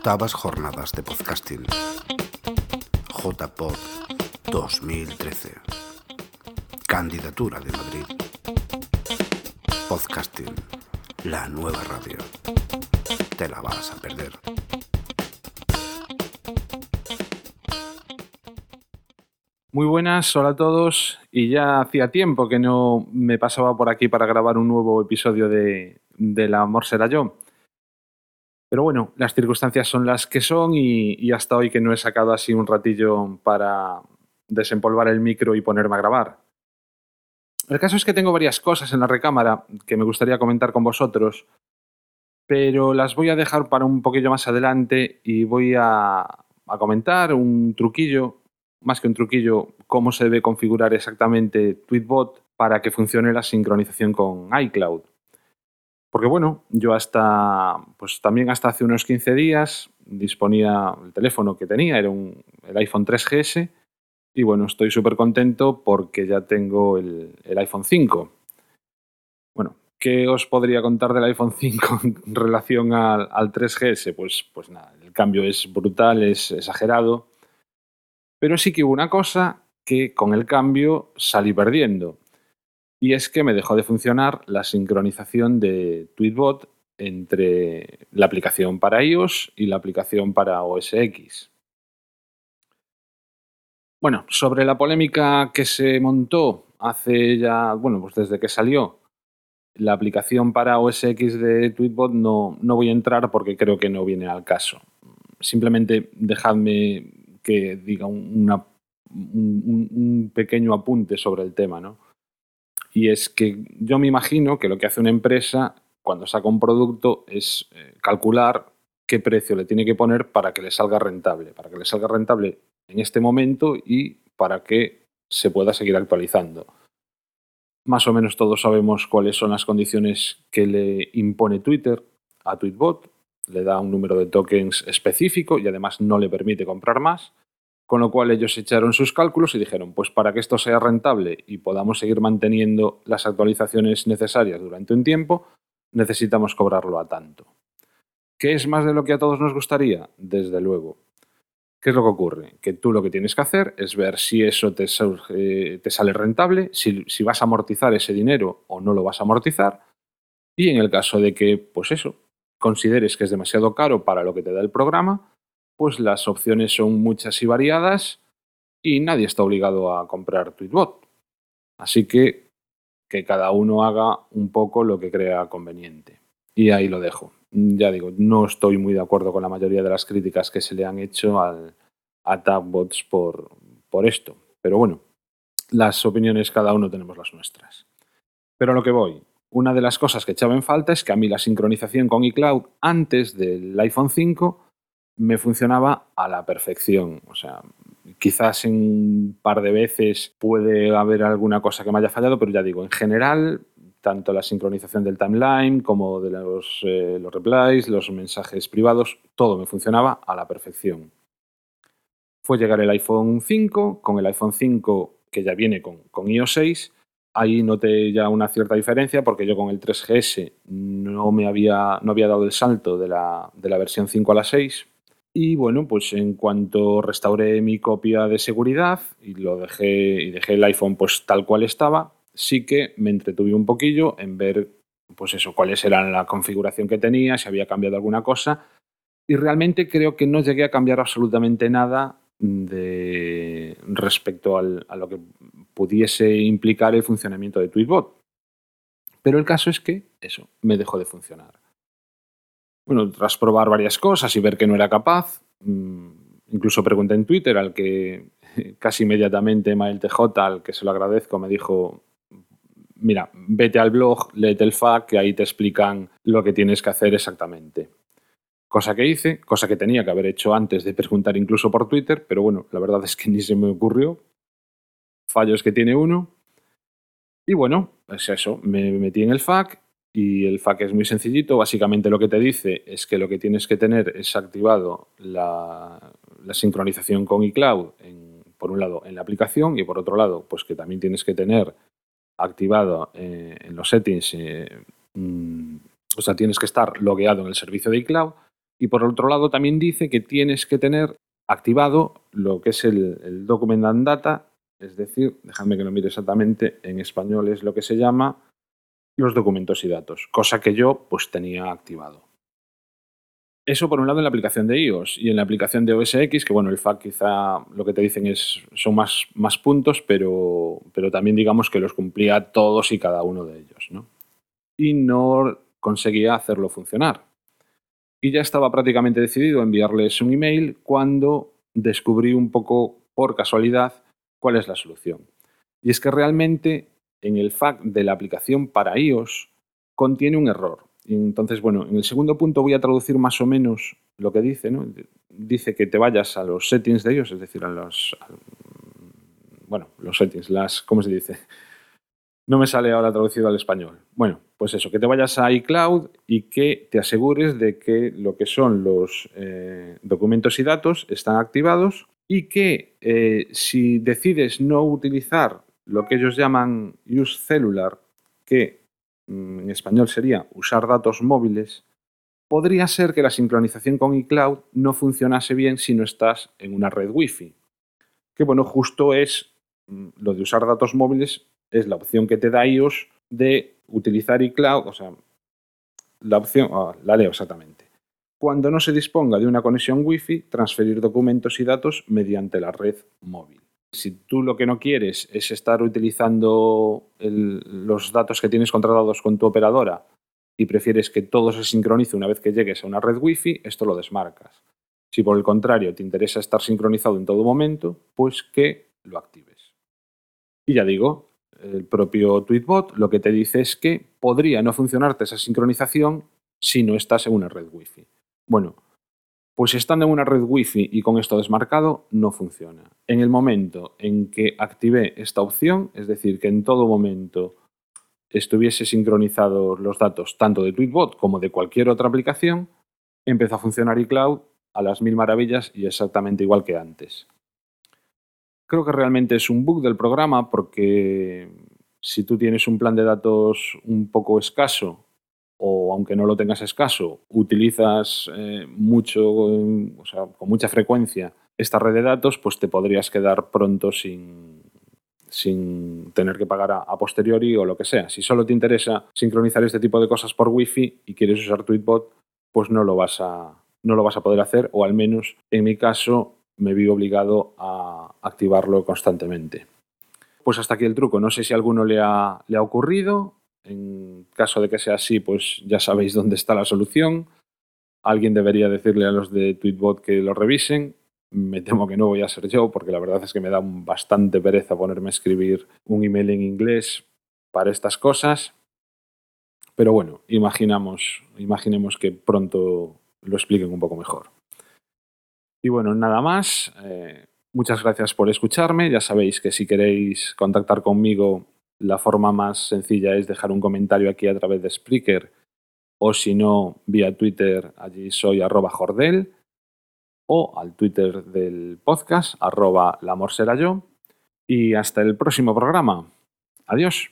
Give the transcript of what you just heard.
Octavas Jornadas de Podcasting. JPod 2013. Candidatura de Madrid. Podcasting. La nueva radio. Te la vas a perder. Muy buenas, hola a todos. Y ya hacía tiempo que no me pasaba por aquí para grabar un nuevo episodio de, de La Amor será yo. Pero bueno, las circunstancias son las que son y, hasta hoy que no he sacado así un ratillo para desempolvar el micro y ponerme a grabar. El caso es que tengo varias cosas en la recámara que me gustaría comentar con vosotros, pero las voy a dejar para un poquillo más adelante y voy a, a comentar un truquillo más que un truquillo, cómo se debe configurar exactamente Tweetbot para que funcione la sincronización con iCloud. Porque bueno, yo hasta, pues también hasta hace unos 15 días disponía el teléfono que tenía, era un, el iPhone 3GS, y bueno, estoy súper contento porque ya tengo el, iPhone 5. Bueno, ¿qué os podría contar del iPhone 5 en relación al, al 3GS? Pues, pues nada, el cambio es brutal, es exagerado. Pero sí que hubo una cosa que con el cambio salí perdiendo. Y es que me dejó de funcionar la sincronización de Tweetbot entre la aplicación para iOS y la aplicación para OS X. Bueno, sobre la polémica que se montó hace ya, bueno, pues desde que salió la aplicación para OS X de Tweetbot no, no voy a entrar porque creo que no viene al caso. Simplemente dejadme que diga un, pequeño apunte sobre el tema, ¿no? Y es que yo me imagino que lo que hace una empresa cuando saca un producto es eh, calcular qué precio le tiene que poner para que le salga rentable, para que le salga rentable en este momento y para que se pueda seguir actualizando. Más o menos todos sabemos cuáles son las condiciones que le impone Twitter a Tweetbot le da un número de tokens específico y además no le permite comprar más. Con lo cual ellos echaron sus cálculos y dijeron, pues para que esto sea rentable y podamos seguir manteniendo las actualizaciones necesarias durante un tiempo, necesitamos cobrarlo a tanto. ¿Qué es más de lo que a todos nos gustaría? Desde luego. ¿Qué es lo que ocurre? Que tú lo que tienes que hacer es ver si eso te, te sale rentable, si, si vas a amortizar ese dinero o no lo vas a amortizar. Y en el caso de que, pues eso, consideres que es demasiado caro para lo que te da el programa, pues las opciones son muchas y variadas y nadie está obligado a comprar Tweetbot. Así que que cada uno haga un poco lo que crea conveniente. Y ahí lo dejo. Ya digo, no estoy muy de acuerdo con la mayoría de las críticas que se le han hecho al, a Tabbots por, por esto. Pero bueno, las opiniones cada uno tenemos las nuestras. Pero a lo que voy, una de las cosas que echaba en falta es que a mí la sincronización con iCloud antes del iPhone 5 me funcionaba a la perfección. O sea, quizás en un par de veces puede haber alguna cosa que me haya fallado, pero ya digo, en general, tanto la sincronización del timeline como de los, eh, los replies, los mensajes privados, todo me funcionaba a la perfección. Fue llegar el iPhone 5, con el iPhone 5 que ya viene con, con iOS 6, Ahí noté ya una cierta diferencia porque yo con el 3GS no me había, no había dado el salto de la, de la versión 5 a la 6. Y bueno, pues en cuanto restauré mi copia de seguridad y lo dejé y dejé el iPhone pues tal cual estaba, sí que me entretuve un poquillo en ver pues eso, cuáles eran la configuración que tenía, si había cambiado alguna cosa. Y realmente creo que no llegué a cambiar absolutamente nada de respecto a lo que pudiese implicar el funcionamiento de Tweetbot. Pero el caso es que eso me dejó de funcionar. Bueno, tras probar varias cosas y ver que no era capaz, mm, incluso pregunté en Twitter al que casi inmediatamente Mael TJ, al que se lo agradezco, me dijo, mira, vete al blog, léete el FAQ, que ahí te explican lo que tienes que hacer exactamente. Cosa que hice, cosa que tenía que haber hecho antes de preguntar incluso por Twitter, pero bueno, la verdad es que ni se me ocurrió. Fallos que tiene uno. Y bueno, es eso, me metí en el FAQ y el FAQ es muy sencillito. Básicamente lo que te dice es que lo que tienes que tener es activado la, sincronización con iCloud, por un lado en la aplicación y por otro lado, pues que también tienes que tener activado eh, en los settings, eh, mm, o sea, tienes que estar logueado en el servicio de iCloud Y por otro lado también dice que tienes que tener activado lo que es el, el Document and Data, es decir, déjame que lo mire exactamente, en español es lo que se llama los documentos y datos, cosa que yo pues tenía activado. Eso por un lado en la aplicación de iOS y en la aplicación de OS X, que bueno, el FAQ quizá lo que te dicen es son más, más puntos, pero, pero también digamos que los cumplía todos y cada uno de ellos. ¿no? Y no conseguía hacerlo funcionar. Y ya estaba prácticamente decidido a enviarles un email cuando descubrí un poco por casualidad cuál es la solución. Y es que realmente en el FAQ de la aplicación para iOS contiene un error. Entonces, bueno, en el segundo punto voy a traducir más o menos lo que dice, ¿no? Dice que te vayas a los settings de ellos, es decir, a los... bueno, los settings, las... ¿Cómo se dice? No me sale ahora traducido al español. Bueno, pues eso, que te vayas a iCloud y que te asegures de que lo que son los eh, documentos y datos están activados y que eh, si decides no utilizar lo que ellos llaman use cellular, que Mm, en español sería usar datos móviles, podría ser que la sincronización con iCloud no funcionase bien si no estás en una red Wi-Fi. Que bueno, justo es mm, lo de usar datos móviles, es la opción que te da iOS de utilizar iCloud, o sea, la opción, ah, la leo exactamente. Cuando no se disponga de una conexión Wi-Fi, transferir documentos y datos mediante la red móvil. Si tú lo que no quieres es estar utilizando los datos que tienes contratados con tu operadora y prefieres que todo se sincronice una vez que llegues a una red Wi-Fi, esto lo desmarcas. Si por el contrario te interesa estar sincronizado en todo momento, pues que lo actives. Y ya digo, el propio Tweetbot lo que te dice es que podría no funcionarte esa sincronización si no estás en una red Wi-Fi. Bueno, pues estando en una red Wi-Fi y con esto desmarcado, no funciona. En el momento en que activé esta opción, es decir, que en todo momento estuviese sincronizados los datos tanto de Tweetbot como de cualquier otra aplicación, empezó a funcionar iCloud a las mil maravillas y exactamente igual que antes. Creo que realmente es un bug del programa porque si tú tienes un plan de datos un poco escaso o aunque no lo tengas escaso, utilizas eh, mucho, o sea, con mucha frecuencia esta red de datos, pues te podrías quedar pronto sin, sin tener que pagar a, posteriori o lo que sea. Si solo te interesa sincronizar este tipo de cosas por Wi-Fi y quieres usar Tweetbot, pues no lo vas a, no lo vas a poder hacer, o al menos en mi caso me vi obligado a activarlo constantemente. Pues hasta aquí el truco. No sé si a alguno le ha, le ha ocurrido en caso de que sea así, pues ya sabéis dónde está la solución. Alguien debería decirle a los de Tweetbot que lo revisen. Me temo que no voy a ser yo, porque la verdad es que me da bastante pereza ponerme a escribir un email en inglés para estas cosas. Pero bueno, imaginamos, imaginemos que pronto lo expliquen un poco mejor. Y bueno, nada más. Eh, muchas gracias por escucharme. Ya sabéis que si queréis contactar conmigo la forma más sencilla es dejar un comentario aquí a través de Spreaker o si no, vía Twitter, allí soy arroba jordel o al Twitter del podcast arroba la será yo. Y hasta el próximo programa. Adiós.